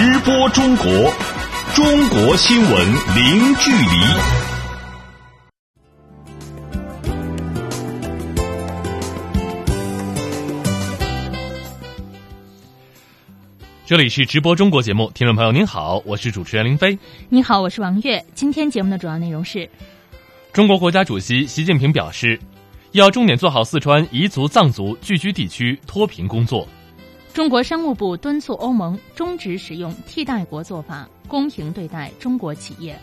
直播中国，中国新闻零距离。这里是直播中国节目，听众朋友您好，我是主持人林飞。你好，我是王悦。今天节目的主要内容是：中国国家主席习近平表示，要重点做好四川彝族、藏族聚居地区脱贫工作。中国商务部敦促欧盟终止使用替代国做法，公平对待中国企业。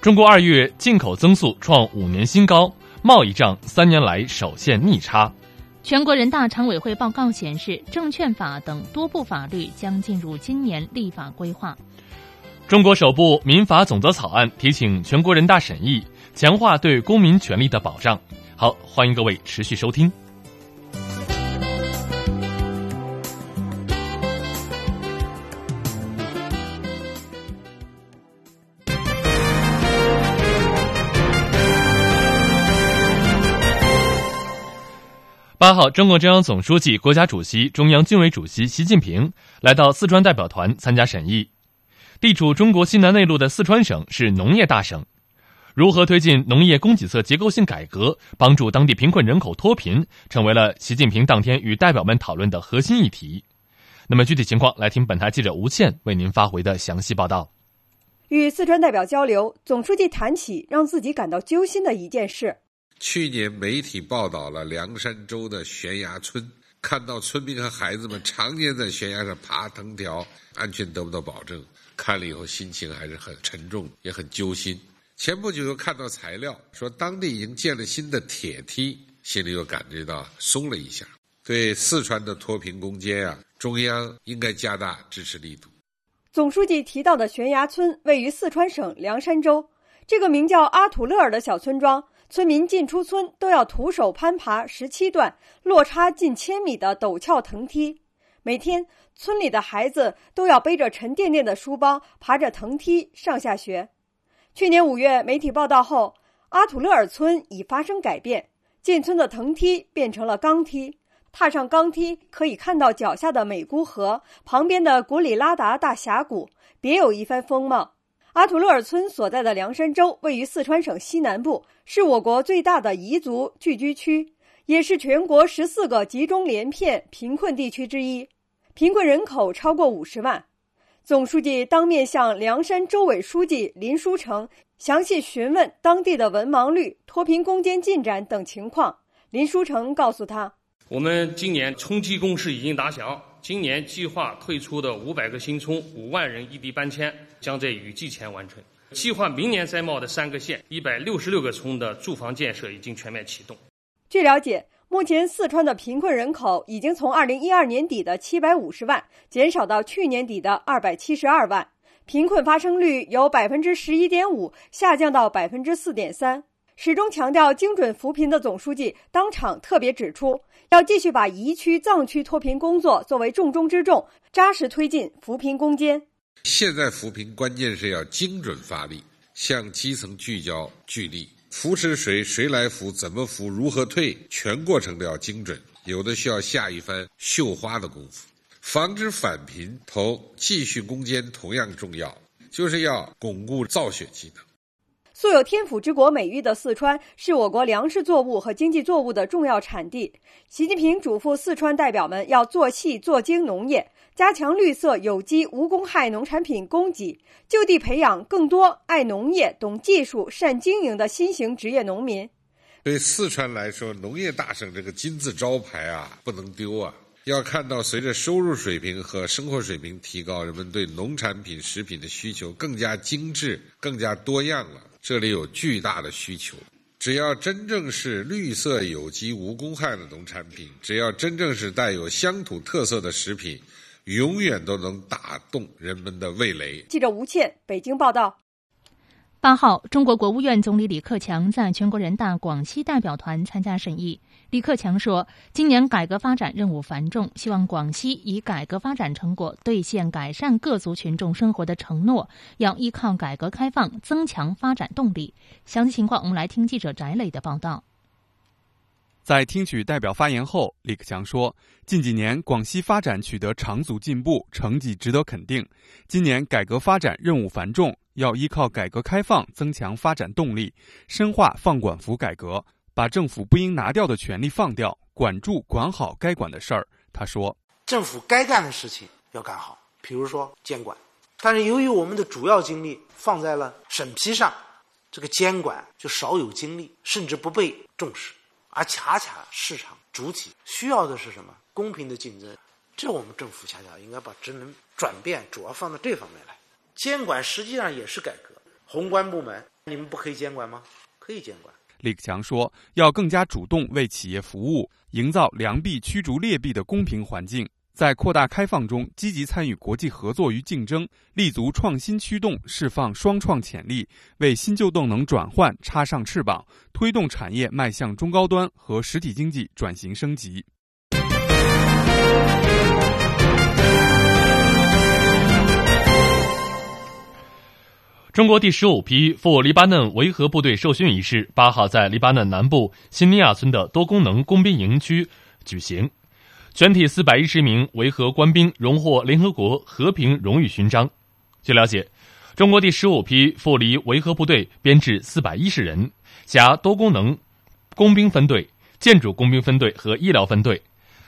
中国二月进口增速创五年新高，贸易账三年来首现逆差。全国人大常委会报告显示，证券法等多部法律将进入今年立法规划。中国首部民法总则草案提请全国人大审议，强化对公民权利的保障。好，欢迎各位持续收听。八号，中共中央总书记、国家主席、中央军委主席习近平来到四川代表团参加审议。地处中国西南内陆的四川省是农业大省，如何推进农业供给侧结构性改革，帮助当地贫困人口脱贫，成为了习近平当天与代表们讨论的核心议题。那么具体情况，来听本台记者吴倩为您发回的详细报道。与四川代表交流，总书记谈起让自己感到揪心的一件事。去年媒体报道了凉山州的悬崖村，看到村民和孩子们常年在悬崖上爬藤条，安全得不到保证，看了以后心情还是很沉重，也很揪心。前不久又看到材料说当地已经建了新的铁梯，心里又感觉到松了一下。对四川的脱贫攻坚啊，中央应该加大支持力度。总书记提到的悬崖村位于四川省凉山州，这个名叫阿土勒尔的小村庄。村民进出村都要徒手攀爬十七段落差近千米的陡峭藤梯，每天村里的孩子都要背着沉甸甸的书包爬着藤梯上下学。去年五月，媒体报道后，阿土勒尔村已发生改变，进村的藤梯变成了钢梯，踏上钢梯可以看到脚下的美姑河旁边的古里拉达大峡谷，别有一番风貌。阿图勒尔村所在的凉山州位于四川省西南部，是我国最大的彝族聚居区，也是全国十四个集中连片贫困地区之一，贫困人口超过五十万。总书记当面向凉山州委书记林书成详细询问当地的文盲率、脱贫攻坚进展等情况。林书成告诉他：“我们今年冲击攻势已经打响。”今年计划退出的五百个新村、五万人异地搬迁将在雨季前完成。计划明年摘帽的三个县、一百六十六个村的住房建设已经全面启动。据了解，目前四川的贫困人口已经从二零一二年底的七百五十万减少到去年底的二百七十二万，贫困发生率由百分之十一点五下降到百分之四点三。始终强调精准扶贫的总书记当场特别指出，要继续把彝区、藏区脱贫工作作为重中之重，扎实推进扶贫攻坚。现在扶贫关键是要精准发力，向基层聚焦聚力，扶持谁，谁来扶，怎么扶，如何退，全过程都要精准。有的需要下一番绣花的功夫，防止返贫投继续攻坚同样重要，就是要巩固造血技能。素有“天府之国”美誉的四川，是我国粮食作物和经济作物的重要产地。习近平嘱咐四川代表们要做细做精农业，加强绿色、有机、无公害农产品供给，就地培养更多爱农业、懂技术、善经营的新型职业农民。对四川来说，农业大省这个金字招牌啊，不能丢啊！要看到，随着收入水平和生活水平提高，人们对农产品、食品的需求更加精致、更加多样了。这里有巨大的需求。只要真正是绿色、有机、无公害的农产品，只要真正是带有乡土特色的食品，永远都能打动人们的味蕾。记者吴倩，北京报道。八号，中国国务院总理李克强在全国人大广西代表团参加审议。李克强说：“今年改革发展任务繁重，希望广西以改革发展成果兑现改善各族群众生活的承诺，要依靠改革开放增强发展动力。”详细情况，我们来听记者翟磊的报道。在听取代表发言后，李克强说：“近几年广西发展取得长足进步，成绩值得肯定。今年改革发展任务繁重，要依靠改革开放增强发展动力，深化放管服改革，把政府不应拿掉的权利放掉，管住管好该管的事儿。”他说：“政府该干的事情要干好，比如说监管。但是由于我们的主要精力放在了审批上，这个监管就少有精力，甚至不被重视。”而恰恰市场主体需要的是什么？公平的竞争。这我们政府恰恰应该把职能转变，主要放到这方面来。监管实际上也是改革。宏观部门，你们不可以监管吗？可以监管。李克强说，要更加主动为企业服务，营造良币驱逐劣币的公平环境。在扩大开放中，积极参与国际合作与竞争，立足创新驱动，释放双创潜力，为新旧动能转换插上翅膀，推动产业迈向中高端和实体经济转型升级。中国第十五批赴黎巴嫩维和部队受训仪式八号在黎巴嫩南部新尼亚村的多功能工兵营区举行。全体四百一十名维和官兵荣获联合国和平荣誉勋章。据了解，中国第十五批赴黎维和部队编制四百一十人，辖多功能工兵分队、建筑工兵分队和医疗分队。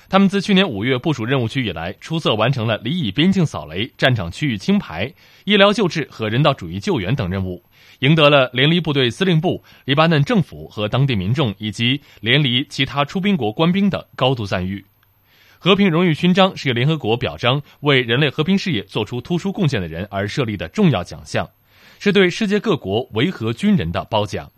他们自去年五月部署任务区以来，出色完成了黎以边境扫雷、战场区域清排、医疗救治和人道主义救援等任务，赢得了联黎部队司令部、黎巴嫩政府和当地民众以及联黎其他出兵国官兵的高度赞誉。和平荣誉勋章是联合国表彰为人类和平事业做出突出贡献的人而设立的重要奖项，是对世界各国维和军人的褒奖。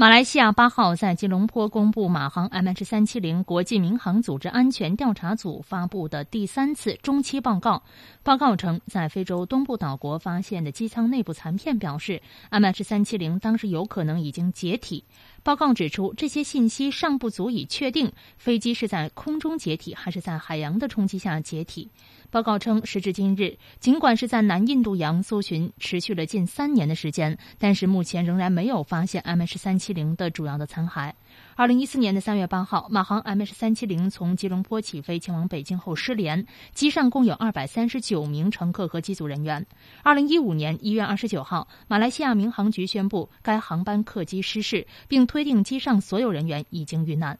马来西亚八号在吉隆坡公布马航 MH 三七零国际民航组织安全调查组发布的第三次中期报告。报告称，在非洲东部岛国发现的机舱内部残片表示，MH 三七零当时有可能已经解体。报告指出，这些信息尚不足以确定飞机是在空中解体还是在海洋的冲击下解体。报告称，时至今日，尽管是在南印度洋搜寻持续了近三年的时间，但是目前仍然没有发现 MH 三七零的主要的残骸。二零一四年的三月八号，马航 MH 三七零从吉隆坡起飞前往北京后失联，机上共有二百三十九名乘客和机组人员。二零一五年一月二十九号，马来西亚民航局宣布该航班客机失事，并推定机上所有人员已经遇难。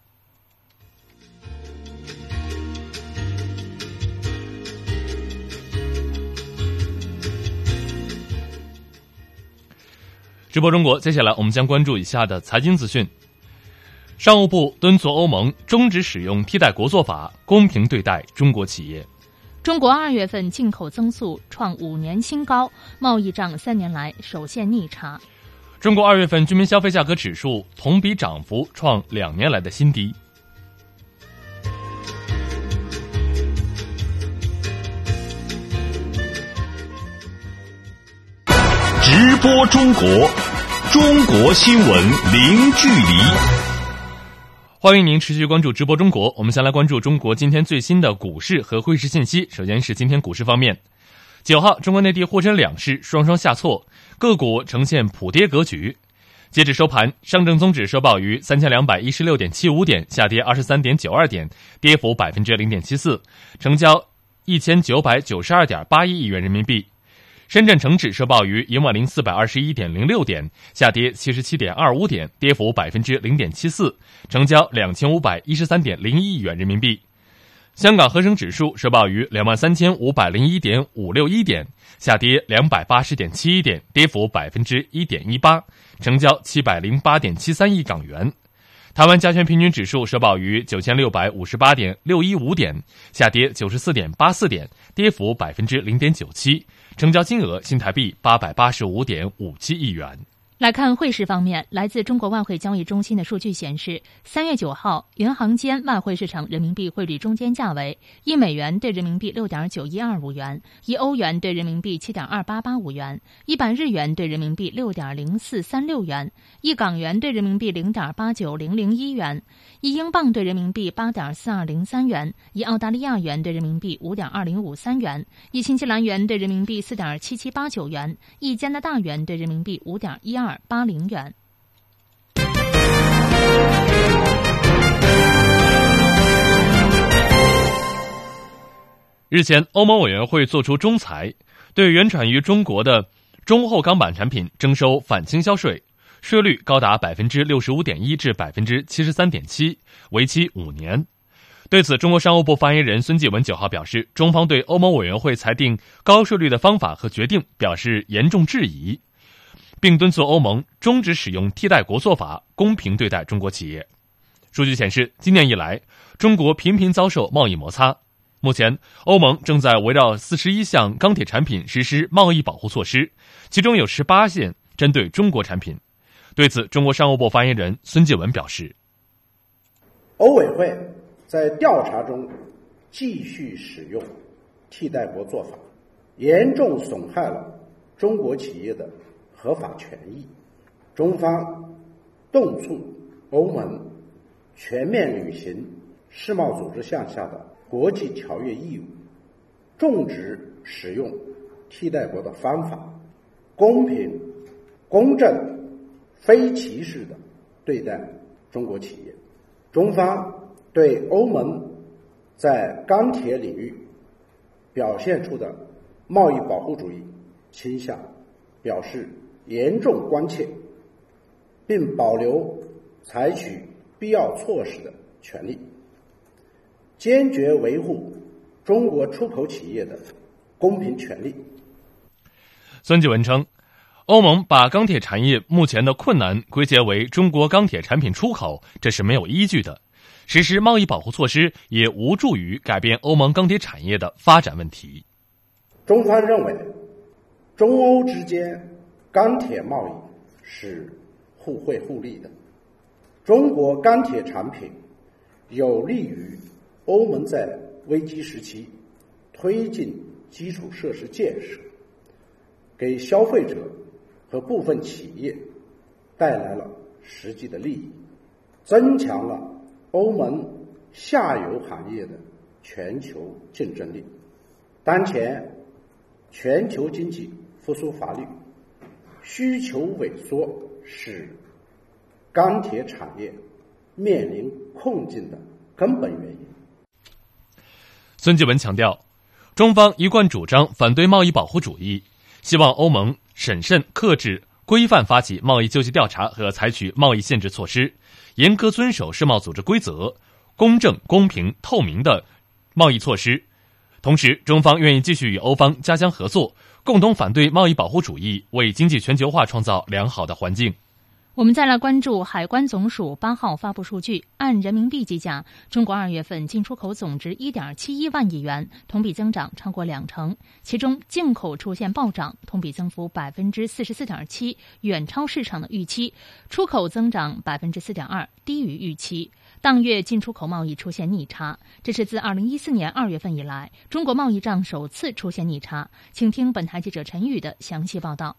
直播中国，接下来我们将关注以下的财经资讯。商务部敦促欧盟终止使用替代国做法，公平对待中国企业。中国二月份进口增速创五年新高，贸易账三年来首现逆差。中国二月份居民消费价格指数同比涨幅创两年来的新低。直播中国，中国新闻零距离。欢迎您持续关注直播中国。我们先来关注中国今天最新的股市和汇市信息。首先是今天股市方面，九号中国内地沪深两市双双下挫，个股呈现普跌格局。截止收盘，上证综指收报于三千两百一十六点七五点，下跌二十三点九二点，跌幅百分之零点七四，成交一千九百九十二点八一亿元人民币。深圳成指收报于一万零四百二十一点零六点，下跌七十七点二五点，跌幅百分之零点七四，成交两千五百一十三点零一亿元人民币。香港恒生指数收报于两万三千五百零一点五六一点，下跌两百八十点七一点，跌幅百分之一点一八，成交七百零八点七三亿港元。台湾加权平均指数收报于九千六百五十八点六一五点，下跌九十四点八四点，跌幅百分之零点九七。成交金额新台币八百八十五点五七亿元。来看汇市方面，来自中国外汇交易中心的数据显示，三月九号，银行间外汇市场人民币汇率中间价为一美元兑人民币六点九一二五元，一欧元兑人民币七点二八八五元，一百日元兑人民币六点零四三六元，一港元兑人民币零点八九零零一元，一英镑兑人民币八点四二零三元，一澳大利亚元兑人民币五点二零五三元，一新西兰元兑人民币四点七七八九元，一加拿大元兑人民币五点一二。二八零元。日前欧盟委员会作出终裁对原产于中国的中厚钢板产品征收反倾销税税率高达百分之六十五点一至百分之七十三点七为期五年。对此中国商务部发言人孙继文九号表示中方对欧盟委员会裁定高税率的方法和决定表示严重质疑。并敦促欧盟终止使用替代国做法，公平对待中国企业。数据显示，今年以来，中国频频遭受贸易摩擦。目前，欧盟正在围绕四十一项钢铁产品实施贸易保护措施，其中有十八项针对中国产品。对此，中国商务部发言人孙继文表示：“欧委会。”在调查中继续使用替代国做法，严重损害了中国企业的合法权益。中方敦促欧盟全面履行世贸组织项下的国际条约义务，重止使用替代国的方法，公平、公正、非歧视的对待中国企业。中方。对欧盟在钢铁领域表现出的贸易保护主义倾向表示严重关切，并保留采取必要措施的权利，坚决维护中国出口企业的公平权利。孙继文称，欧盟把钢铁产业目前的困难归结为中国钢铁产品出口，这是没有依据的。实施贸易保护措施也无助于改变欧盟钢铁产业的发展问题。中方认为，中欧之间钢铁贸易是互惠互利的。中国钢铁产品有利于欧盟在危机时期推进基础设施建设，给消费者和部分企业带来了实际的利益，增强了。欧盟下游行业的全球竞争力。当前全球经济复苏乏力，需求萎缩是钢铁产业面临困境的根本原因。孙继文强调，中方一贯主张反对贸易保护主义，希望欧盟审慎克制、规范发起贸易救济调查和采取贸易限制措施。严格遵守世贸组织规则，公正、公平、透明的贸易措施。同时，中方愿意继续与欧方加强合作，共同反对贸易保护主义，为经济全球化创造良好的环境。我们再来关注海关总署八号发布数据，按人民币计价，中国二月份进出口总值一点七一万亿元，同比增长超过两成。其中进口出现暴涨，同比增幅百分之四十四点七，远超市场的预期；出口增长百分之四点二，低于预期。当月进出口贸易出现逆差，这是自二零一四年二月份以来，中国贸易账首次出现逆差。请听本台记者陈宇的详细报道。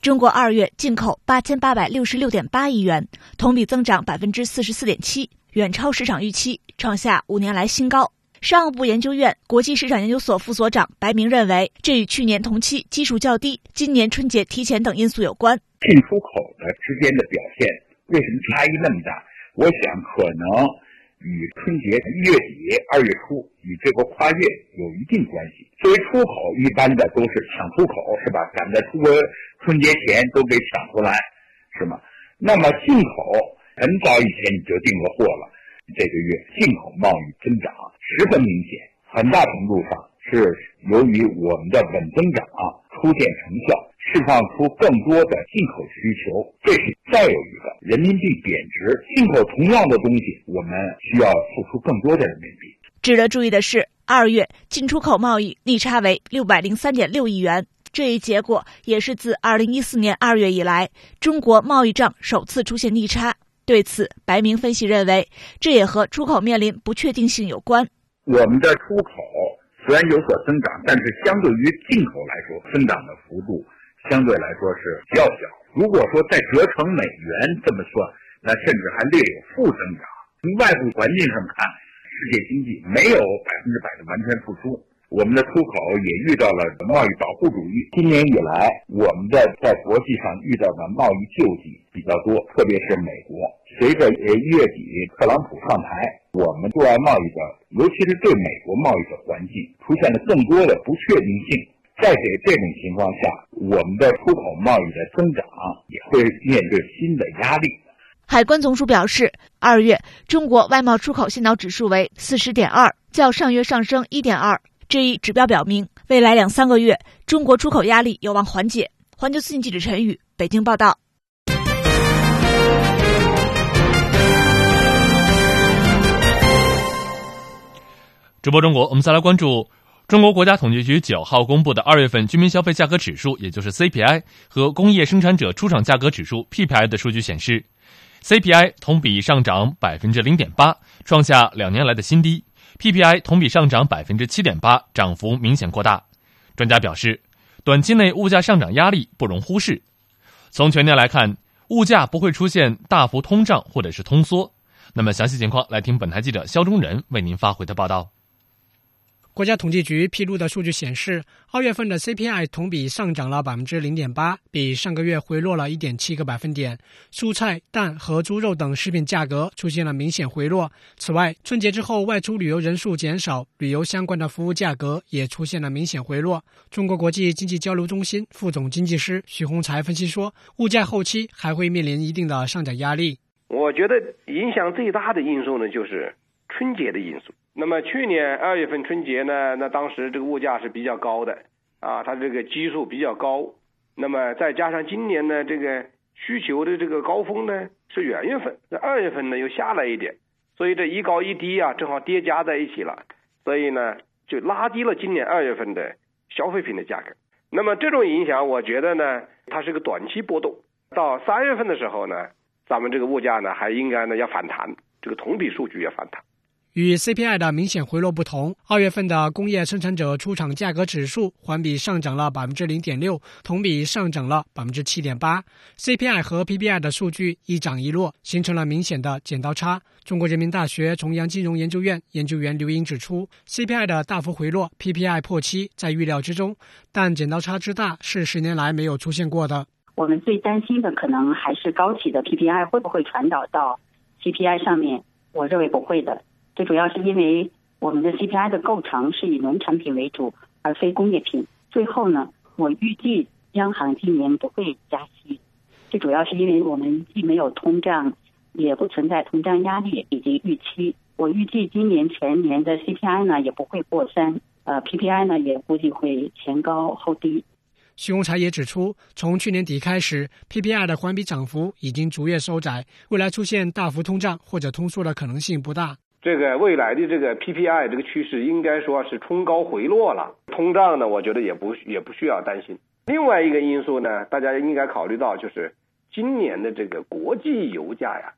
中国二月进口八千八百六十六点八亿元，同比增长百分之四十四点七，远超市场预期，创下五年来新高。商务部研究院国际市场研究所副所长白明认为，这与去年同期基数较低、今年春节提前等因素有关。进出口的之间的表现为什么差异那么大？我想可能。与春节一月底、二月初与这个跨越有一定关系。作为出口，一般的都是抢出口，是吧？赶在出国春节前都给抢出来，是吗？那么进口很早以前你就订了货了，这个月进口贸易增长十分明显，很大程度上是由于我们的稳增长啊出现成效。释放出更多的进口需求，这是再有一个人民币贬值，进口同样的东西，我们需要付出更多的人民币。值得注意的是，二月进出口贸易逆差为六百零三点六亿元，这一结果也是自二零一四年二月以来，中国贸易账首次出现逆差。对此，白明分析认为，这也和出口面临不确定性有关。我们的出口虽然有所增长，但是相对于进口来说，增长的幅度。相对来说是比较小。如果说再折成美元这么算，那甚至还略有负增长。从外部环境上看，世界经济没有百分之百的完全复苏，我们的出口也遇到了贸易保护主义。今年以来，我们的在国际上遇到的贸易救济比较多，特别是美国。随着呃一月底特朗普上台，我们对外贸易的尤其是对美国贸易的环境出现了更多的不确定性。在这这种情况下，我们的出口贸易的增长也会面对新的压力。海关总署表示，二月中国外贸出口先导指数为四十点二，较上月上升一点二。这一指标表明，未来两三个月中国出口压力有望缓解。环球资讯记者陈宇北京报道。直播中国，我们再来关注中国国家统计局九号公布的二月份居民消费价格指数，也就是 CPI 和工业生产者出厂价格指数 PPI 的数据显示，CPI 同比上涨百分之零点八，创下两年来的新低；PPI 同比上涨百分之七点八，涨幅明显扩大。专家表示，短期内物价上涨压力不容忽视。从全年来看，物价不会出现大幅通胀或者是通缩。那么详细情况，来听本台记者肖忠仁为您发回的报道。国家统计局披露的数据显示，二月份的 CPI 同比上涨了百分之零点八，比上个月回落了一点七个百分点。蔬菜、蛋和猪肉等食品价格出现了明显回落。此外，春节之后外出旅游人数减少，旅游相关的服务价格也出现了明显回落。中国国际经济交流中心副总经济师徐洪才分析说，物价后期还会面临一定的上涨压力。我觉得影响最大的因素呢，就是春节的因素。那么去年二月份春节呢，那当时这个物价是比较高的，啊，它这个基数比较高。那么再加上今年呢，这个需求的这个高峰呢是元月份，那二月份呢又下来一点，所以这一高一低啊，正好叠加在一起了，所以呢就拉低了今年二月份的消费品的价格。那么这种影响，我觉得呢，它是个短期波动。到三月份的时候呢，咱们这个物价呢还应该呢要反弹，这个同比数据要反弹。与 CPI 的明显回落不同，二月份的工业生产者出厂价格指数环比上涨了百分之零点六，同比上涨了百分之七点八。CPI 和 PPI 的数据一涨一落，形成了明显的剪刀差。中国人民大学重阳金融研究院研究员刘英指出，CPI 的大幅回落，PPI 破七在预料之中，但剪刀差之大是十年来没有出现过的。我们最担心的可能还是高企的 PPI 会不会传导到 CPI 上面？我认为不会的。最主要是因为我们的 CPI 的构成是以农产品为主，而非工业品。最后呢，我预计央行今年不会加息，最主要是因为我们既没有通胀，也不存在通胀压力以及预期。我预计今年全年的 CPI 呢也不会过三，呃，PPI 呢也估计会前高后低。徐洪才也指出，从去年底开始，PPI 的环比涨幅已经逐月收窄，未来出现大幅通胀或者通缩的可能性不大。这个未来的这个 PPI 这个趋势应该说是冲高回落了，通胀呢，我觉得也不也不需要担心。另外一个因素呢，大家应该考虑到就是今年的这个国际油价呀，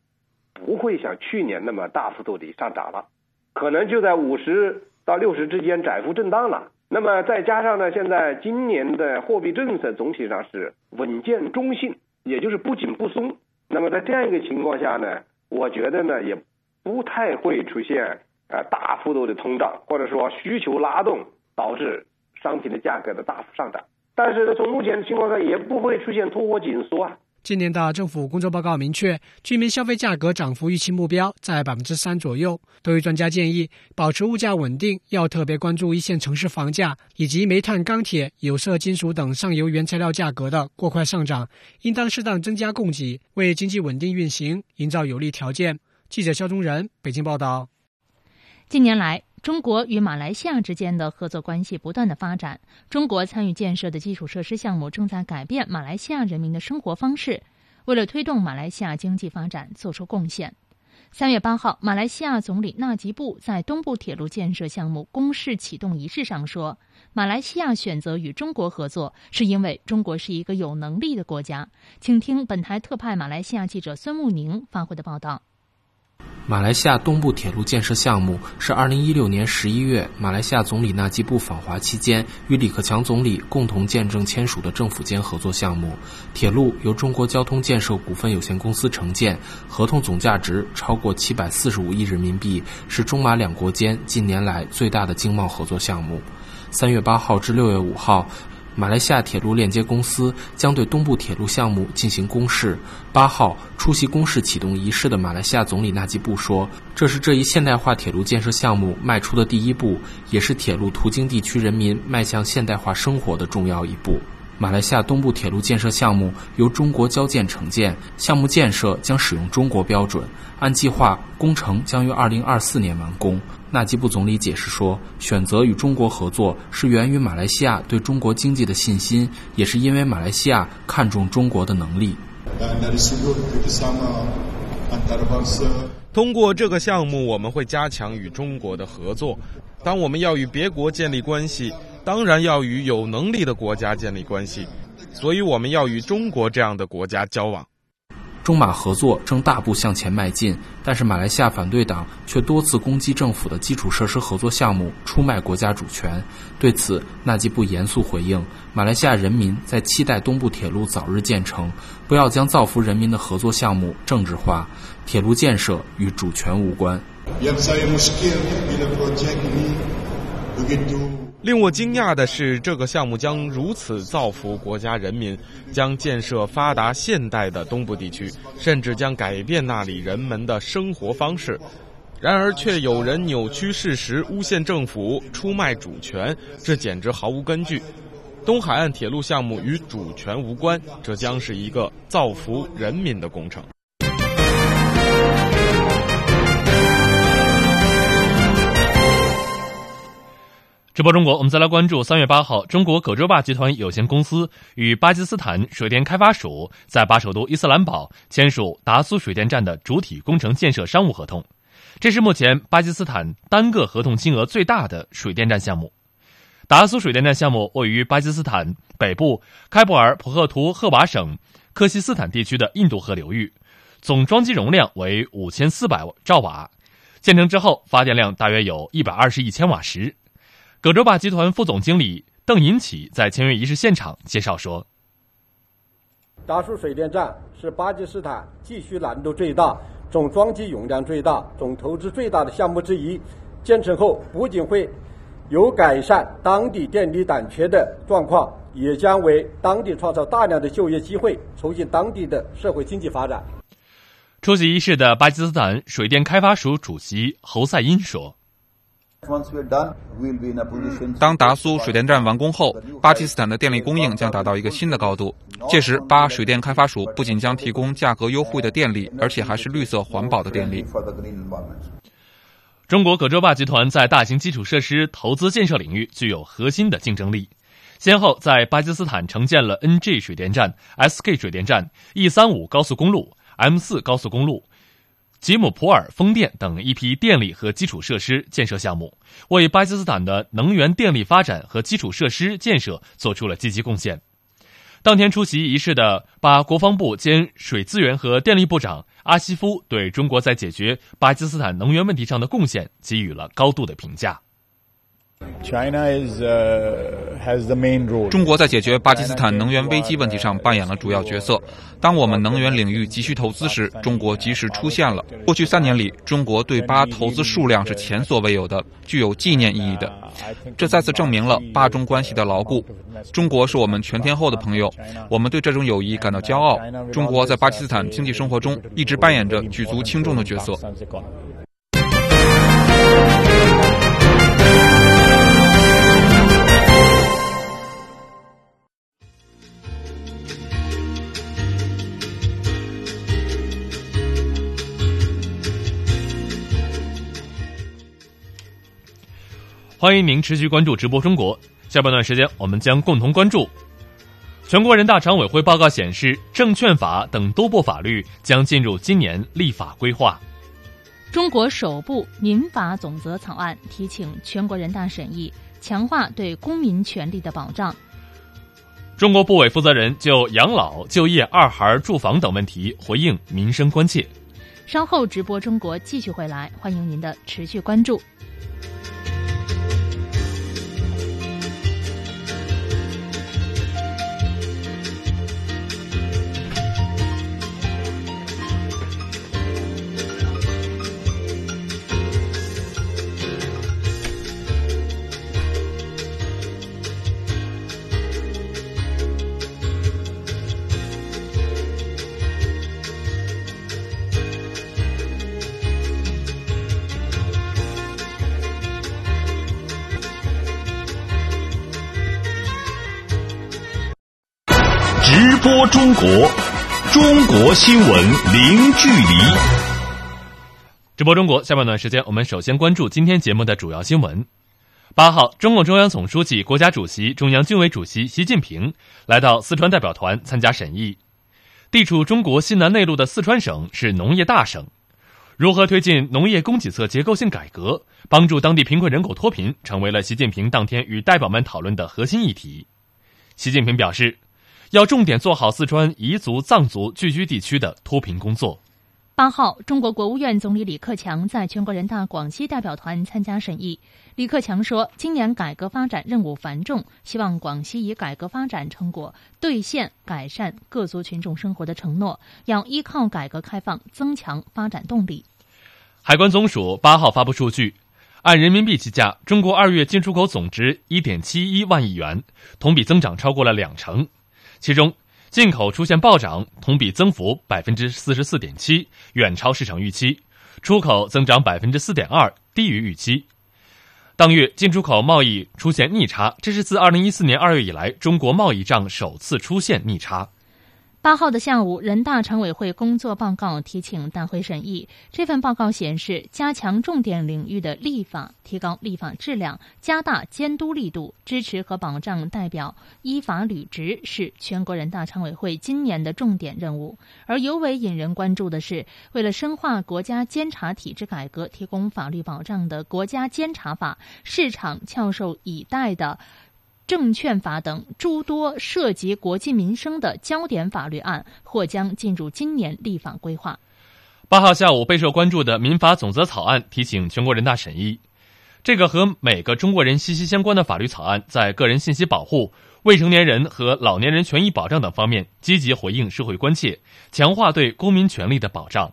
不会像去年那么大幅度的上涨了，可能就在五十到六十之间窄幅震荡了。那么再加上呢，现在今年的货币政策总体上是稳健中性，也就是不紧不松。那么在这样一个情况下呢，我觉得呢也。不太会出现呃大幅度的通胀，或者说需求拉动导致商品的价格的大幅上涨。但是从目前的情况看，也不会出现通货紧缩啊。今年的政府工作报告明确，居民消费价格涨幅预期目标在百分之三左右。对于专家建议，保持物价稳定，要特别关注一线城市房价以及煤炭、钢铁、有色金属等上游原材料价格的过快上涨，应当适当增加供给，为经济稳定运行营造有利条件。记者肖忠仁北京报道。近年来，中国与马来西亚之间的合作关系不断的发展。中国参与建设的基础设施项目正在改变马来西亚人民的生活方式，为了推动马来西亚经济发展做出贡献。三月八号，马来西亚总理纳吉布在东部铁路建设项目公示启动仪式上说：“马来西亚选择与中国合作，是因为中国是一个有能力的国家。”请听本台特派马来西亚记者孙慕宁发回的报道。马来西亚东部铁路建设项目是2016年11月马来西亚总理纳吉布访华期间与李克强总理共同见证签署的政府间合作项目。铁路由中国交通建设股份有限公司承建，合同总价值超过745亿人民币，是中马两国间近年来最大的经贸合作项目。3月8号至6月5号。马来西亚铁路链接公司将对东部铁路项目进行公示。八号出席公示启动仪式的马来西亚总理纳吉布说：“这是这一现代化铁路建设项目迈出的第一步，也是铁路途经地区人民迈向现代化生活的重要一步。”马来西亚东部铁路建设项目由中国交建承建，项目建设将使用中国标准，按计划工程将于二零二四年完工。纳吉布总理解释说：“选择与中国合作是源于马来西亚对中国经济的信心，也是因为马来西亚看重中国的能力。”通过这个项目，我们会加强与中国的合作。当我们要与别国建立关系，当然要与有能力的国家建立关系，所以我们要与中国这样的国家交往。中马合作正大步向前迈进，但是马来西亚反对党却多次攻击政府的基础设施合作项目，出卖国家主权。对此，纳吉布严肃回应：马来西亚人民在期待东部铁路早日建成，不要将造福人民的合作项目政治化。铁路建设与主权无关。令我惊讶的是，这个项目将如此造福国家人民，将建设发达现代的东部地区，甚至将改变那里人们的生活方式。然而，却有人扭曲事实，诬陷政府，出卖主权，这简直毫无根据。东海岸铁路项目与主权无关，这将是一个造福人民的工程。直播中国，我们再来关注三月八号，中国葛洲坝集团有限公司与巴基斯坦水电开发署在巴首都伊斯兰堡签署达苏水电站的主体工程建设商务合同。这是目前巴基斯坦单个合同金额最大的水电站项目。达苏水电站项目位于巴基斯坦北部开布尔普赫图赫瓦省科西斯坦地区的印度河流域，总装机容量为五千四百兆瓦，建成之后发电量大约有一百二十亿千瓦时。葛洲坝集团副总经理邓银启在签约仪式现场介绍说：“达树水电站是巴基斯坦继续难度最大、总装机容量最大、总投资最大的项目之一。建成后，不仅会有改善当地电力短缺的状况，也将为当地创造大量的就业机会，促进当地的社会经济发展。”出席仪式的巴基斯坦水电开发署主席侯赛因说。当达苏水电站完工后，巴基斯坦的电力供应将达到一个新的高度。届时，巴水电开发署不仅将提供价格优惠的电力，而且还是绿色环保的电力。中国葛洲坝集团在大型基础设施投资建设领域具有核心的竞争力，先后在巴基斯坦承建了 NG 水电站、SK 水电站、E 三五高速公路、M 四高速公路。吉姆普尔风电等一批电力和基础设施建设项目，为巴基斯坦的能源电力发展和基础设施建设做出了积极贡献。当天出席仪式的巴国防部兼水资源和电力部长阿西夫对中国在解决巴基斯坦能源问题上的贡献给予了高度的评价。中国在解决巴基斯坦能源危机问题上扮演了主要角色。当我们能源领域急需投资时，中国及时出现了。过去三年里，中国对巴投资数量是前所未有的，具有纪念意义的。这再次证明了巴中关系的牢固。中国是我们全天候的朋友，我们对这种友谊感到骄傲。中国在巴基斯坦经济生活中一直扮演着举足轻重的角色。欢迎您持续关注直播中国。下半段时间，我们将共同关注全国人大常委会报告显示，证券法等多部法律将进入今年立法规划。中国首部民法总则草案提请全国人大审议，强化对公民权利的保障。中国部委负责人就养老、就业、二孩住房等问题回应民生关切。稍后直播中国继续回来，欢迎您的持续关注。中国，中国新闻零距离。直播中国下半段时间，我们首先关注今天节目的主要新闻。八号，中共中央总书记、国家主席、中央军委主席习近平来到四川代表团参加审议。地处中国西南内陆的四川省是农业大省，如何推进农业供给侧结构性改革，帮助当地贫困人口脱贫，成为了习近平当天与代表们讨论的核心议题。习近平表示，要重点做好四川彝族、藏族聚居地区的脱贫工作。八号，中国国务院总理李克强在全国人大广西代表团参加审议。李克强说，今年改革发展任务繁重，希望广西以改革发展成果兑现改善各族群众生活的承诺，要依靠改革开放增强发展动力。海关总署八号发布数据，按人民币计价，中国二月进出口总值一点七一万亿元，同比增长超过了两成，其中。进口出现暴涨，同比增幅百分之四十四点七，远超市场预期；出口增长百分之四点二，低于预期。当月进出口贸易出现逆差，这是自二零一四年二月以来中国贸易账首次出现逆差。八号的下午，人大常委会工作报告提请大会审议。这份报告显示，加强重点领域的立法，提高立法质量，加大监督力度，支持和保障代表依法履职，是全国人大常委会今年的重点任务。而尤为引人关注的是，为了深化国家监察体制改革，提供法律保障的《国家监察法》，市场翘首以待的。证券法等诸多涉及国计民生的焦点法律案或将进入今年立法规划。八号下午备受关注的民法总则草案提请全国人大审议。这个和每个中国人息息相关的法律草案，在个人信息保护、未成年人和老年人权益保障等方面积极回应社会关切，强化对公民权利的保障。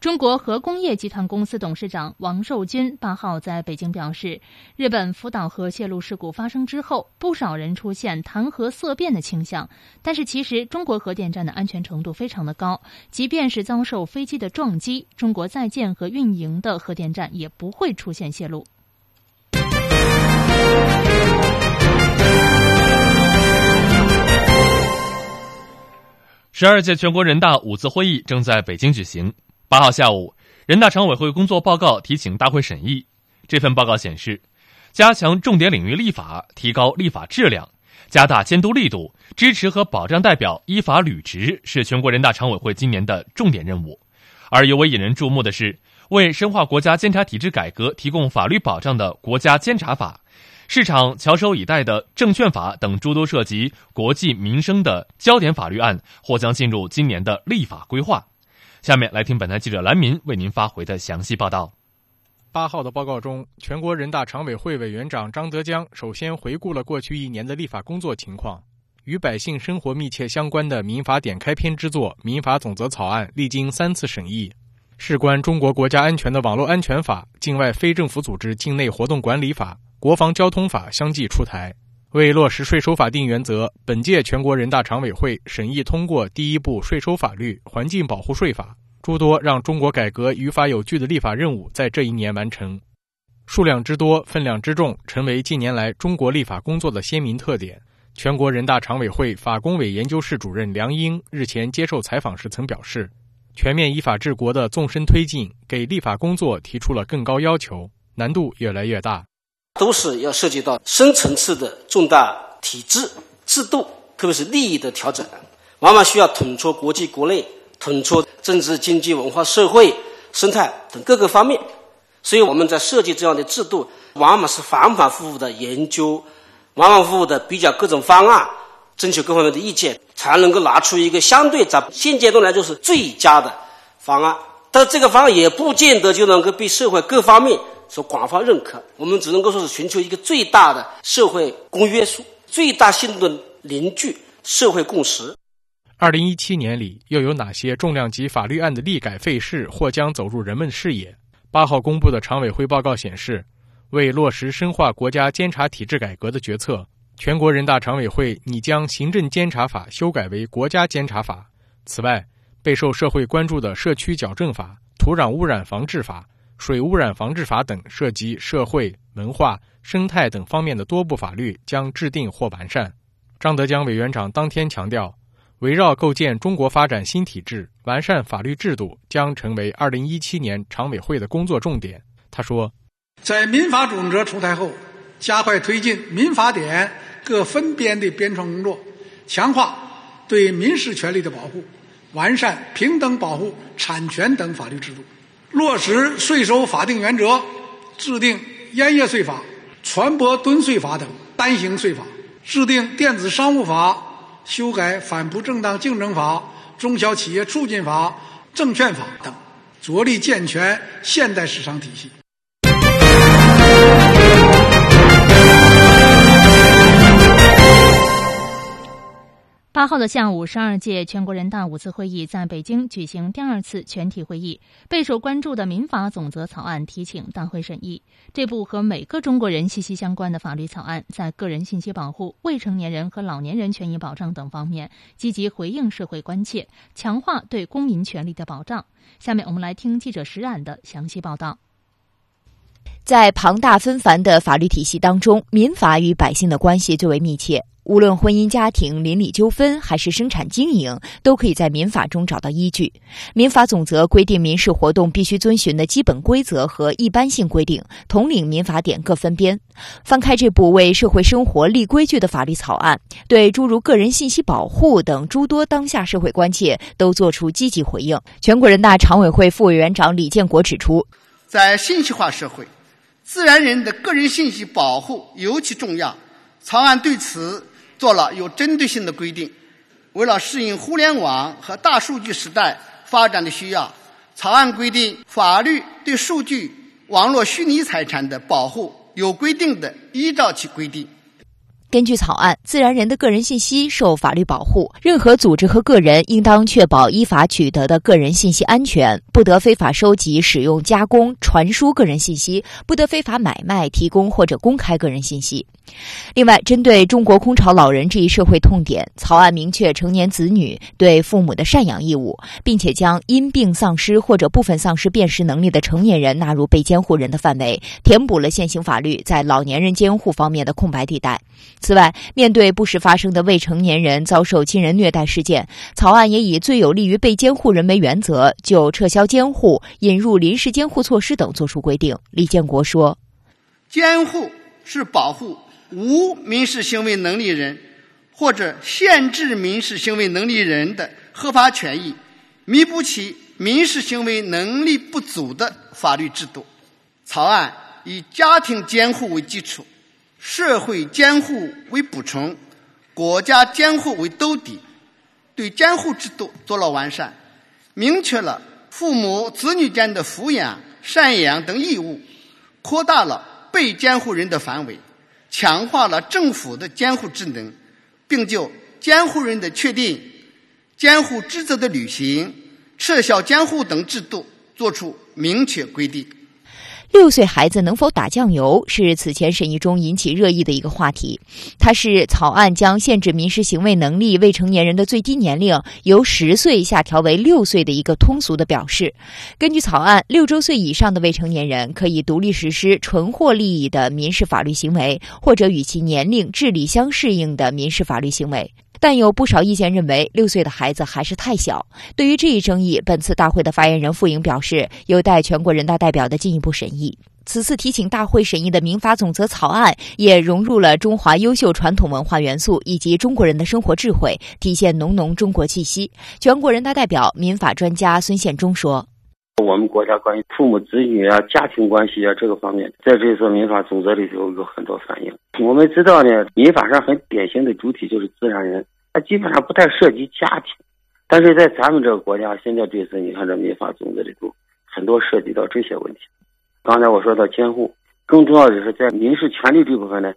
中国核工业集团公司董事长王寿军八号在北京表示，日本福岛核泄漏事故发生之后，不少人出现谈核色变的倾向。但是，其实中国核电站的安全程度非常的高，即便是遭受飞机的撞击，中国在建和运营的核电站也不会出现泄漏。十二届全国人大五次会议正在北京举行。八号下午，人大常委会工作报告提请大会审议。这份报告显示，加强重点领域立法，提高立法质量，加大监督力度，支持和保障代表依法履职，是全国人大常委会今年的重点任务。而尤为引人注目的是，为深化国家监察体制改革提供法律保障的《国家监察法》，市场翘首以待的《证券法》等诸多涉及国计民生的焦点法律案，或将进入今年的立法规划。下面来听本台记者兰民为您发回的详细报道。八号的报告中，全国人大常委会委员长张德江首先回顾了过去一年的立法工作情况。与百姓生活密切相关的民法典开篇之作《民法总则》草案，历经三次审议。事关中国国家安全的《网络安全法》《境外非政府组织境内活动管理法》《国防交通法》相继出台。为落实税收法定原则，本届全国人大常委会审议通过第一部税收法律《环境保护税法》，诸多让中国改革于法有据的立法任务在这一年完成，数量之多、分量之重，成为近年来中国立法工作的鲜明特点。全国人大常委会法工委研究室主任梁英日前接受采访时曾表示，全面依法治国的纵深推进，给立法工作提出了更高要求，难度越来越大。都是要涉及到深层次的重大体制、制度，特别是利益的调整，往往需要统筹国际国内、统筹政治、经济、文化、社会、生态等各个方面。所以我们在设计这样的制度，往往是反反复复的研究，反反复复的比较各种方案，征求各方面的意见，才能够拿出一个相对在现阶段来说是最佳的方案。但这个方案也不见得就能够被社会各方面。所广泛认可，我们只能够说是寻求一个最大的社会公约数、最大限度的凝聚社会共识。二零一七年里，又有哪些重量级法律案的立改废事或将走入人们视野？八号公布的常委会报告显示，为落实深化国家监察体制改革的决策，全国人大常委会拟将《行政监察法》修改为《国家监察法》。此外，备受社会关注的《社区矫正法》《土壤污染防治法》。水污染防治法等涉及社会、文化、生态等方面的多部法律将制定或完善。张德江委员长当天强调，围绕构建中国发展新体制、完善法律制度，将成为二零一七年常委会的工作重点。他说，在民法总则出台后，加快推进民法典各分编的编创工作，强化对民事权利的保护，完善平等保护产权等法律制度，落实税收法定原则，制定烟叶税法、船舶吨税法等单行税法，制定电子商务法。修改反不正当竞争法、中小企业促进法、证券法等，着力健全现代市场体系。八号的下午，十二届全国人大五次会议在北京举行第二次全体会议，备受关注的民法总则草案提请大会审议。这部和每个中国人息息相关的法律草案，在个人信息保护、未成年人和老年人权益保障等方面，积极回应社会关切，强化对公民权利的保障。下面我们来听记者石冉的详细报道。在庞大纷繁的法律体系当中，民法与百姓的关系最为密切。无论婚姻家庭、邻里纠纷还是生产经营，都可以在民法中找到依据。民法总则规定民事活动必须遵循的基本规则和一般性规定，统领民法典各分编。翻开这部为社会生活立规矩的法律草案，对诸如个人信息保护等诸多当下社会关切都作出积极回应。全国人大常委会副委员长李建国指出，在信息化社会，自然人的个人信息保护尤其重要。草案对此。做了有针对性的规定，为了适应互联网和大数据时代发展的需要，草案规定法律对数据、网络虚拟财产的保护有规定的，依照其规定。根据草案，自然人的个人信息受法律保护，任何组织和个人应当确保依法取得的个人信息安全，不得非法收集、使用、加工、传输个人信息，不得非法买卖、提供或者公开个人信息。另外，针对中国空巢老人这一社会痛点，草案明确成年子女对父母的赡养义务，并且将因病丧失或者部分丧失辨识能力的成年人纳入被监护人的范围，填补了现行法律在老年人监护方面的空白地带。此外，面对不时发生的未成年人遭受亲人虐待事件，草案也以最有利于被监护人为原则，就撤销监护、引入临时监护措施等作出规定。李建国说：“监护是保护无民事行为能力人或者限制民事行为能力人的合法权益，弥补其民事行为能力不足的法律制度。草案以家庭监护为基础。”社会监护为补充，国家监护为兜底，对监护制度做了完善，明确了父母子女间的抚养、赡养等义务，扩大了被监护人的范围，强化了政府的监护职能，并就监护人的确定、监护职责的履行、撤销监护等制度作出明确规定。六岁孩子能否打酱油是此前审议中引起热议的一个话题。它是草案将限制民事行为能力未成年人的最低年龄由十岁下调为六岁的一个通俗的表示。根据草案，六周岁以上的未成年人可以独立实施纯获利益的民事法律行为，或者与其年龄、智力相适应的民事法律行为。但有不少意见认为，六岁的孩子还是太小。对于这一争议，本次大会的发言人傅莹表示，有待全国人大代表的进一步审议。此次提请大会审议的民法总则草案，也融入了中华优秀传统文化元素以及中国人的生活智慧，体现浓浓中国气息。全国人大代表、民法专家孙宪忠说：“我们国家关于父母子女啊、家庭关系啊这个方面，在这次民法总则里头有很多反映。我们知道呢，民法上很典型的主体就是自然人。”它基本上不太涉及家庭，但是在咱们这个国家，现在这次你看这民法总则里头，很多涉及到这些问题。刚才我说到监护，更重要的是在民事权利这部分呢，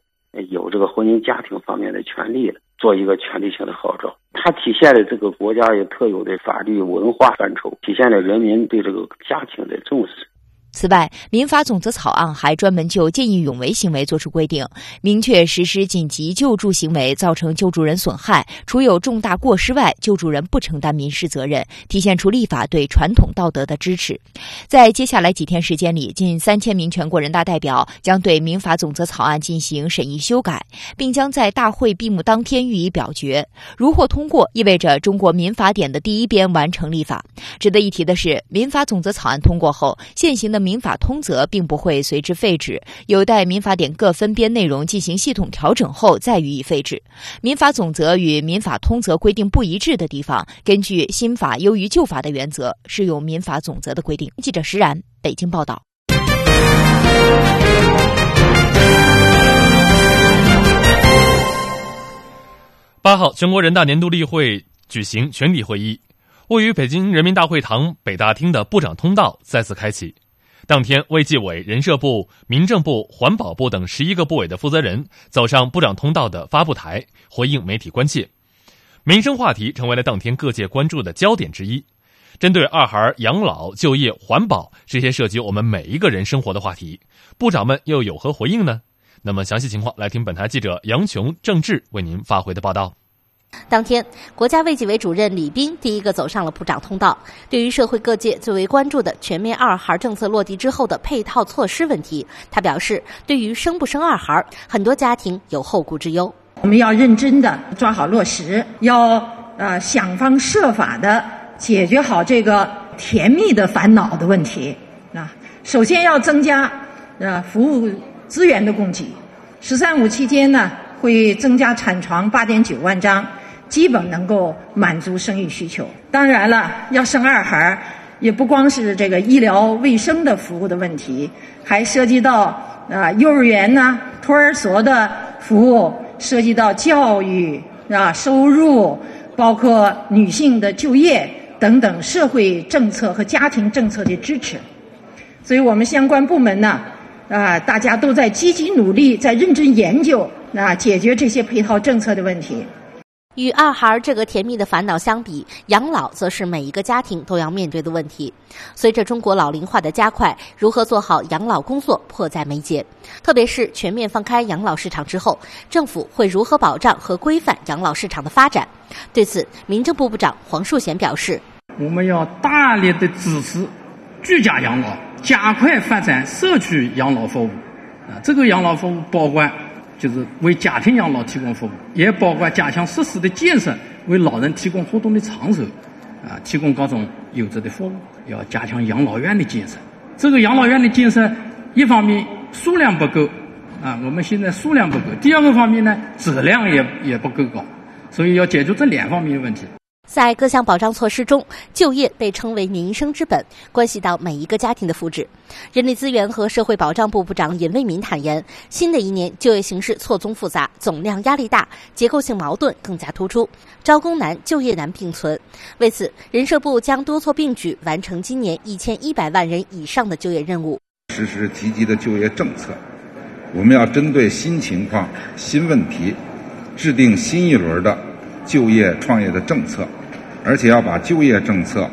有这个婚姻家庭方面的权利了做一个权力性的号召。它体现了这个国家也特有的法律文化范畴，体现了人民对这个家庭的重视。此外，民法总则草案还专门就见义勇为行为作出规定，明确实施紧急救助行为造成救助人损害，除有重大过失外，救助人不承担民事责任，体现出立法对传统道德的支持。在接下来几天时间里，近三千名全国人大代表将对民法总则草案进行审议修改，并将在大会闭幕当天予以表决。如获通过，意味着中国民法典的第一编完成立法。值得一提的是，民法总则草案通过后，现行的民法通则并不会随之废止，有待民法典各分编内容进行系统调整后再予以废止。民法总则与民法通则规定不一致的地方，根据新法优于旧法的原则，适用民法总则的规定。记者石然，北京报道。八号，全国人大年度例会举行全体会议，位于北京人民大会堂北大厅的部长通道再次开启。当天，卫计委、人社部、民政部、环保部等十一个部委的负责人走上部长通道的发布台，回应媒体关切。民生话题成为了当天各界关注的焦点之一。针对二孩、养老、就业、环保这些涉及我们每一个人生活的话题，部长们又有何回应呢？那么详细情况，来听本台记者杨琼、郑智为您发回的报道。当天，国家卫计委主任李斌第一个走上了部长通道。对于社会各界最为关注的全面二孩政策落地之后的配套措施问题，他表示，对于生不生二孩，很多家庭有后顾之忧。我们要认真的抓好落实，要呃想方设法的解决好这个甜蜜的烦恼的问题。啊，首先要增加呃服务资源的供给。“十三五”期间呢，会增加产床八点九万张。基本能够满足生育需求。当然了，要生二孩也不光是这个医疗卫生的服务的问题，还涉及到啊幼儿园呐、托儿所的服务，涉及到教育啊、收入，包括女性的就业等等社会政策和家庭政策的支持。所以我们相关部门呢，啊，大家都在积极努力，在认真研究啊，解决这些配套政策的问题。与二孩这个甜蜜的烦恼相比，养老则是每一个家庭都要面对的问题。随着中国老龄化的加快，如何做好养老工作迫在眉睫。特别是全面放开养老市场之后，政府会如何保障和规范养老市场的发展？对此，民政部部长黄树贤表示：“我们要大力的支持居家养老，加快发展社区养老服务。啊，这个养老服务包括。”就是为家庭养老提供服务，也包括加强设施的建设，为老人提供活动的场所，啊，提供各种优质的服务。要加强养老院的建设。这个养老院的建设，一方面数量不够，啊，我们现在数量不够；第二个方面呢，质量也也不够高，所以要解决这两方面的问题。在各项保障措施中，就业被称为民生之本，关系到每一个家庭的福祉。人力资源和社会保障部部长尹卫民坦言，新的一年就业形势错综复杂，总量压力大，结构性矛盾更加突出，招工难、就业难并存。为此，人社部将多措并举，完成今年一千一百万人以上的就业任务。实施积极的就业政策，我们要针对新情况、新问题，制定新一轮的。就业创业的政策，而且要把就业政策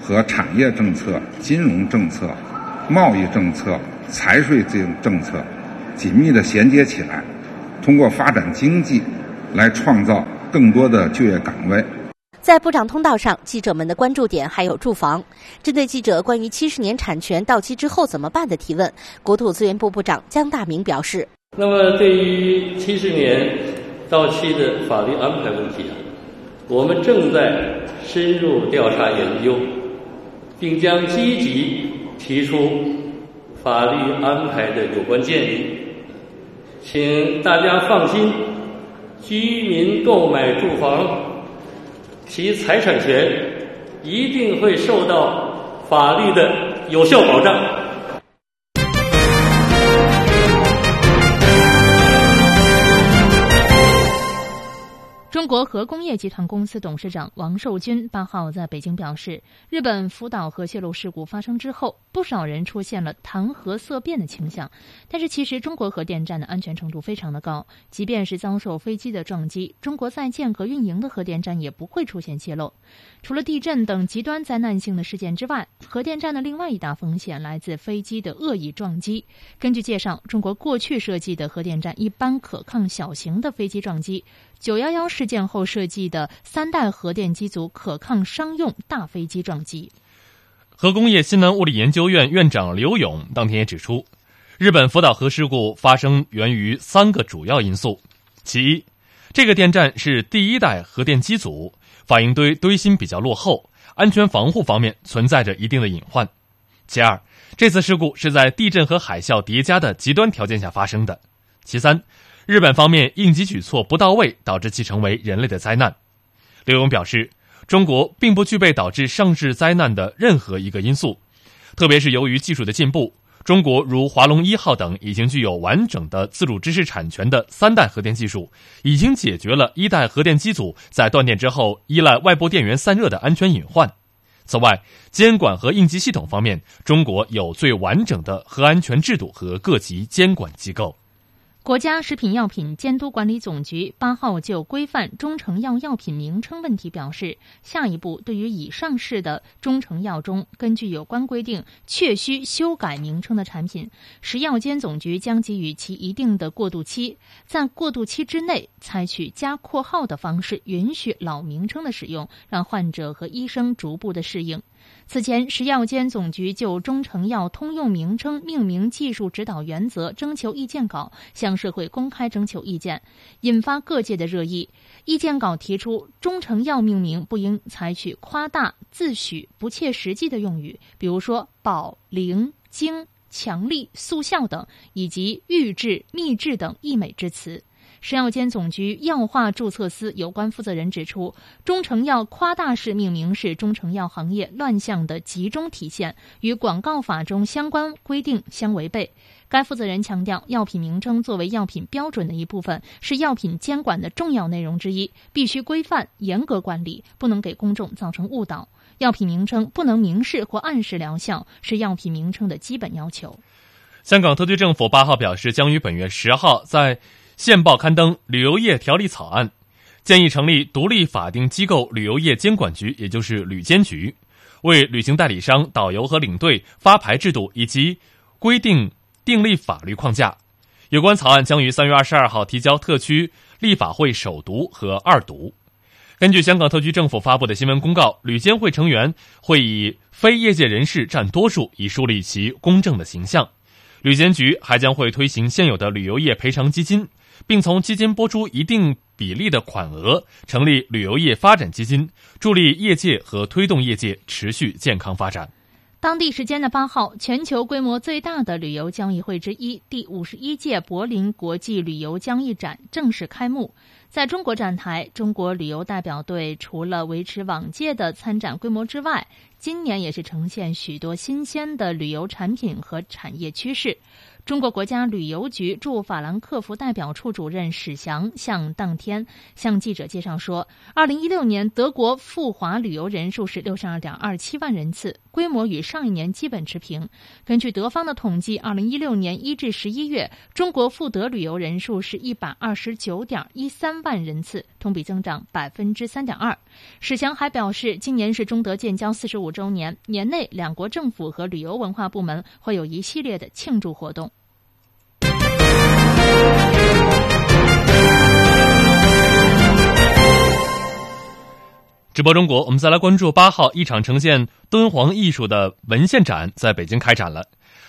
和产业政策、金融政策、贸易政策、财税政政策紧密的衔接起来，通过发展经济来创造更多的就业岗位。在部长通道上，记者们的关注点还有住房。针对记者关于七十年产权到期之后怎么办的提问，国土资源部部长姜大明表示：“那么对于七十年。”到期的法律安排问题啊，我们正在深入调查研究，并将积极提出法律安排的有关建议。请大家放心，居民购买住房，其财产权一定会受到法律的有效保障。中国核工业集团公司董事长王寿军八号在北京表示，日本福岛核泄漏事故发生之后，不少人出现了谈核色变的倾向。但是，其实中国核电站的安全程度非常的高，即便是遭受飞机的撞击，中国在建和运营的核电站也不会出现泄漏。除了地震等极端灾难性的事件之外，核电站的另外一大风险来自飞机的恶意撞击。根据介绍，中国过去设计的核电站一般可抗小型的飞机撞击。九幺幺事件后设计的三代核电机组可抗商用大飞机撞击。核工业西南物理研究院院长刘勇当天也指出，日本福岛核事故发生源于三个主要因素：其一，这个电站是第一代核电机组，反应堆堆芯比较落后，安全防护方面存在着一定的隐患；其二，这次事故是在地震和海啸叠加的极端条件下发生的；其三。日本方面应急举措不到位，导致其成为人类的灾难。刘勇表示，中国并不具备导致上世灾难的任何一个因素，特别是由于技术的进步，中国如华龙一号等已经具有完整的自主知识产权的三代核电技术，已经解决了一代核电机组在断电之后依赖外部电源散热的安全隐患。此外，监管和应急系统方面，中国有最完整的核安全制度和各级监管机构。国家食品药品监督管理总局八号就规范中成药药品名称问题表示，下一步对于已上市的中成药中根据有关规定确需修改名称的产品，食药监总局将给予其一定的过渡期，在过渡期之内采取加括号的方式允许老名称的使用，让患者和医生逐步的适应。此前，食药监总局就中成药通用名称命名技术指导原则征求意见稿向社会公开征求意见，引发各界的热议。意见稿提出，中成药命名不应采取夸大、自诩、不切实际的用语，比如说“保”“灵”“精”“强力”“速效”等，以及“预制”“秘制”等溢美之词。食药监总局药化注册司有关负责人指出，中成药夸大式命名是中成药行业乱象的集中体现，与广告法中相关规定相违背。该负责人强调，药品名称作为药品标准的一部分，是药品监管的重要内容之一，必须规范严格管理，不能给公众造成误导。药品名称不能明示或暗示疗效，是药品名称的基本要求。香港特区政府八号表示，将于本月十号在。现报刊登旅游业条例草案，建议成立独立法定机构旅游业监管局，也就是旅监局，为旅行代理商、导游和领队发牌制度以及规定订立法律框架。有关草案将于三月二十二号提交特区立法会首读和二读。根据香港特区政府发布的新闻公告，旅监会成员会以非业界人士占多数，以树立其公正的形象。旅监局还将会推行现有的旅游业赔偿基金。并从基金拨出一定比例的款额，成立旅游业发展基金，助力业界和推动业界持续健康发展。当地时间的八号，全球规模最大的旅游交易会之一——第五十一届柏林国际旅游交易展正式开幕。在中国展台，中国旅游代表队除了维持往届的参展规模之外，今年也是呈现许多新鲜的旅游产品和产业趋势。中国国家旅游局驻法兰克福代表处主任史祥向当天向记者介绍说，二零一六年德国赴华旅游人数是六十二点二七万人次，规模与上一年基本持平。根据德方的统计，二零一六年一至十一月，中国赴德旅游人数是一百二十九点一三万人次，同比增长百分之三点二。史祥还表示，今年是中德建交四十五周年，年内两国政府和旅游文化部门会有一系列的庆祝活动。直播中国，我们再来关注八号一场呈现敦煌艺术的文献展在北京开展了。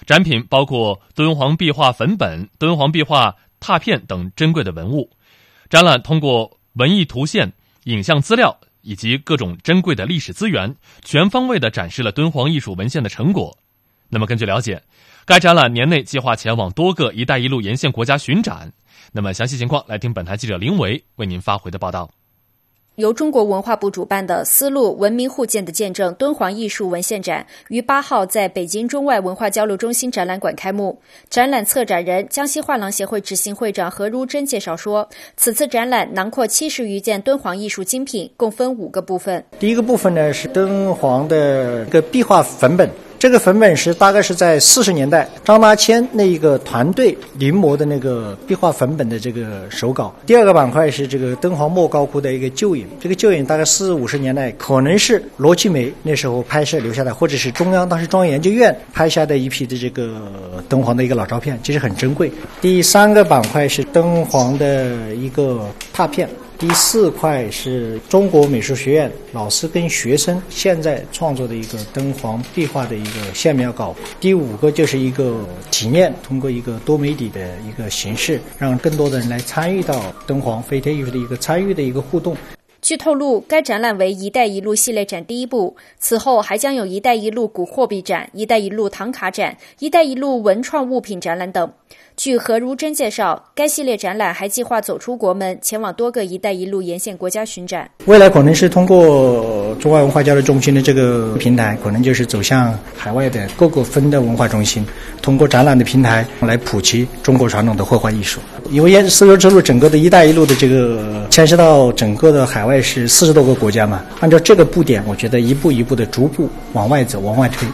展品包括敦煌壁画粉本、敦煌壁画拓片等珍贵的文物。展览通过文艺图线、影像资料以及各种珍贵的历史资源，全方位的展示了敦煌艺术文献的成果。那么，根据了解，该展览年内计划前往多个“一带一路”沿线国家巡展。那么，详细情况来听本台记者林维为您发回的报道。由中国文化部主办的“丝路文明互鉴的见证”敦煌艺术文献展于八号在北京中外文化交流中心展览馆开幕。展览策展人、江西画廊协会执行会长何如珍介绍说，此次展览囊括七十余件敦煌艺术精品，共分五个部分。第一个部分呢是敦煌的一个壁画粉本。这个粉本是大概是在四十年代张大千那一个团队临摹的那个壁画粉本的这个手稿。第二个板块是这个敦煌莫高窟的一个旧影，这个旧影大概四五十年代可能是罗奇梅那时候拍摄留下的，或者是中央当时中央研究院拍下的一批的这个敦煌的一个老照片，其实很珍贵。第三个板块是敦煌的一个拓片。第四块是中国美术学院老师跟学生现在创作的一个敦煌壁画的一个线描稿。第五个就是一个体验，通过一个多媒体的一个形式，让更多的人来参与到敦煌飞天艺术的一个参与的一个互动。据透露，该展览为“一带一路”系列展第一部，此后还将有一带一路古货币展、一带一路唐卡展、一带一路文创物品展览等。据何如珍介绍，该系列展览还计划走出国门，前往多个“一带一路”沿线国家巡展。未来可能是通过中外文化交流中心的这个平台，可能就是走向海外的各个分的文化中心，通过展览的平台来普及中国传统的绘画艺术。因为丝绸之路整个的一带一路的这个牵涉到整个的海外是四十多个国家嘛，按照这个布点，我觉得一步一步的逐步往外走，往外推。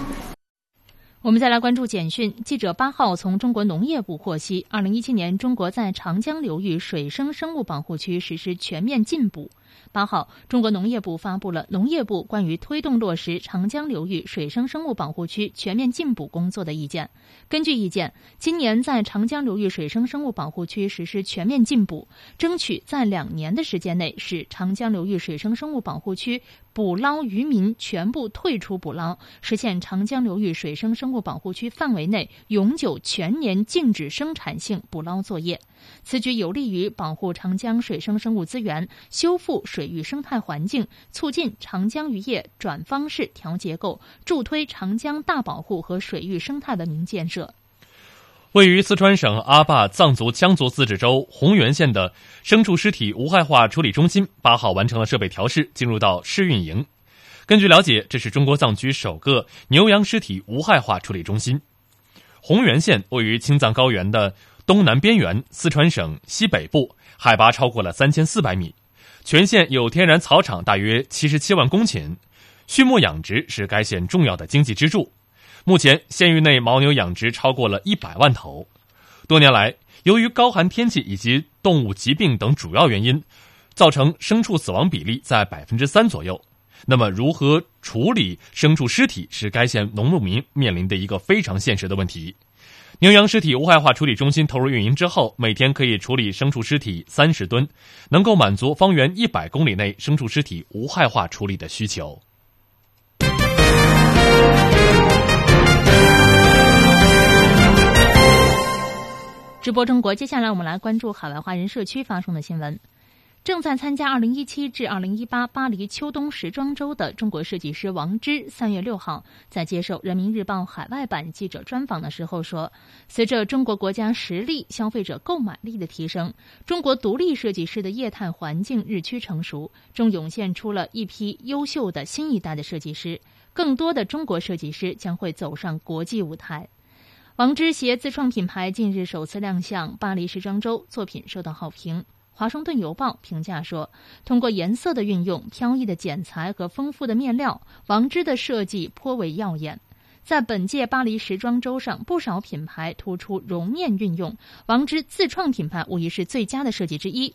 我们再来关注简讯。记者八号从中国农业部获悉，二零一七年中国在长江流域水生生物保护区实施全面禁捕。八号，中国农业部发布了农业部关于推动落实长江流域水生生物保护区全面禁捕工作的意见。根据意见，今年在长江流域水生生物保护区实施全面禁捕，争取在两年的时间内使长江流域水生生物保护区捕捞渔民全部退出捕捞，实现长江流域水生生物保护区范围内永久全年禁止生产性捕捞作业。此举有利于保护长江水生生物资源，修复水域生态环境，促进长江渔业转方式调结构，助推长江大保护和水域生态文明建建设。位于四川省阿坝藏族羌族自治州红原县的牲畜尸体无害化处理中心，八号完成了设备调试，进入到试运营。根据了解，这是中国藏区首个牛羊尸体无害化处理中心。红原县位于青藏高原的。东南边缘，四川省西北部，海拔超过了三千四百米。全县有天然草场大约七十七万公顷，畜牧养殖是该县重要的经济支柱。目前，县域内牦牛养殖超过了一百万头。多年来，由于高寒天气以及动物疾病等主要原因，造成牲畜死亡比例在百分之三左右。那么，如何处理牲畜尸体是该县农牧民面临的一个非常现实的问题。牛羊尸体无害化处理中心投入运营之后，每天可以处理牲畜尸体三十吨，能够满足方圆一百公里内牲畜尸体无害化处理的需求。直播中国，接下来我们来关注海外华人社区发生的新闻。正在参加2017至2018巴黎秋冬时装周的中国设计师王芝，三月六号在接受人民日报海外版记者专访的时候说：“随着中国国家实力、消费者购买力的提升，中国独立设计师的业态环境日趋成熟，正涌现出了一批优秀的新一代的设计师。更多的中国设计师将会走上国际舞台。”王芝携自创品牌近日首次亮相巴黎时装周，作品受到好评。华盛顿邮报评价说：“通过颜色的运用、飘逸的剪裁和丰富的面料，王芝的设计颇为耀眼。”在本届巴黎时装周上，不少品牌突出绒面运用，王芝自创品牌无疑是最佳的设计之一。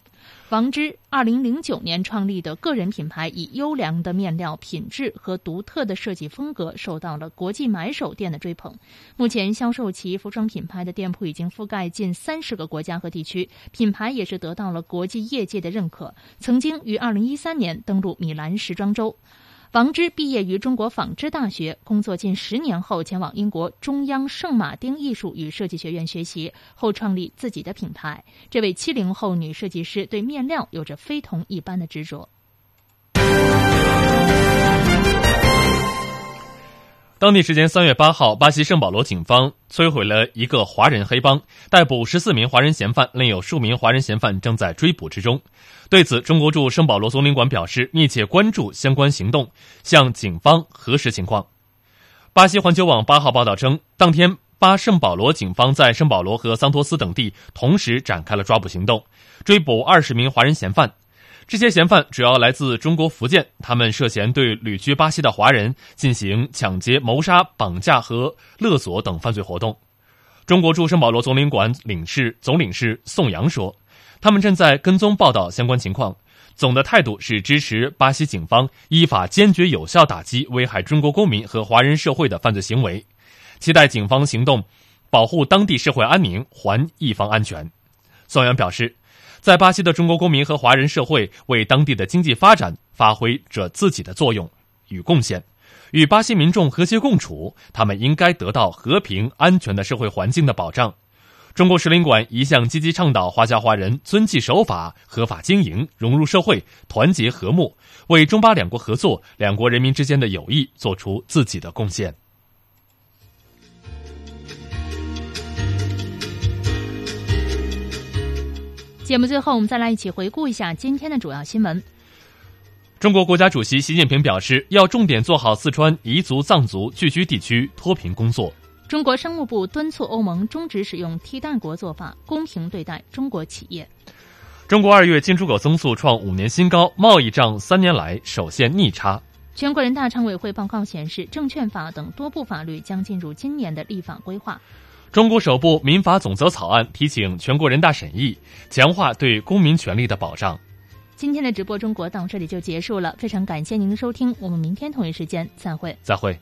王芝二零零九年创立的个人品牌，以优良的面料品质和独特的设计风格，受到了国际买手店的追捧。目前，销售其服装品牌的店铺已经覆盖近三十个国家和地区，品牌也是得到了国际业界的认可。曾经于二零一三年登陆米兰时装周。王芝毕业于中国纺织大学，工作近十年后前往英国中央圣马丁艺术与设计学院学习，后创立自己的品牌。这位七零后女设计师对面料有着非同一般的执着。当地时间三月八号，巴西圣保罗警方摧毁了一个华人黑帮，逮捕十四名华人嫌犯，另有数名华人嫌犯正在追捕之中。对此，中国驻圣保罗总领馆表示密切关注相关行动，向警方核实情况。巴西环球网八号报道称，当天巴圣保罗警方在圣保罗和桑托斯等地同时展开了抓捕行动，追捕二十名华人嫌犯。这些嫌犯主要来自中国福建，他们涉嫌对旅居巴西的华人进行抢劫、谋杀、绑架和勒索等犯罪活动。中国驻圣保罗总领馆领事总领事宋阳说：“他们正在跟踪报道相关情况，总的态度是支持巴西警方依法坚决有效打击危害中国公民和华人社会的犯罪行为，期待警方行动，保护当地社会安宁，还一方安全。”宋阳表示。在巴西的中国公民和华人社会为当地的经济发展发挥着自己的作用与贡献，与巴西民众和谐共处，他们应该得到和平安全的社会环境的保障。中国使领馆一向积极倡导华侨华人遵纪守法、合法经营、融入社会、团结和睦，为中巴两国合作、两国人民之间的友谊做出自己的贡献。节目最后，我们再来一起回顾一下今天的主要新闻。中国国家主席习近平表示，要重点做好四川彝族、藏族聚居地区脱贫工作。中国商务部敦促欧盟终止使用替代国做法，公平对待中国企业。中国二月进出口增速创五年新高，贸易账三年来首现逆差。全国人大常委会报告显示，证券法等多部法律将进入今年的立法规划。中国首部民法总则草案提请全国人大审议，强化对公民权利的保障。今天的直播中国到这里就结束了，非常感谢您的收听，我们明天同一时间再会。再会。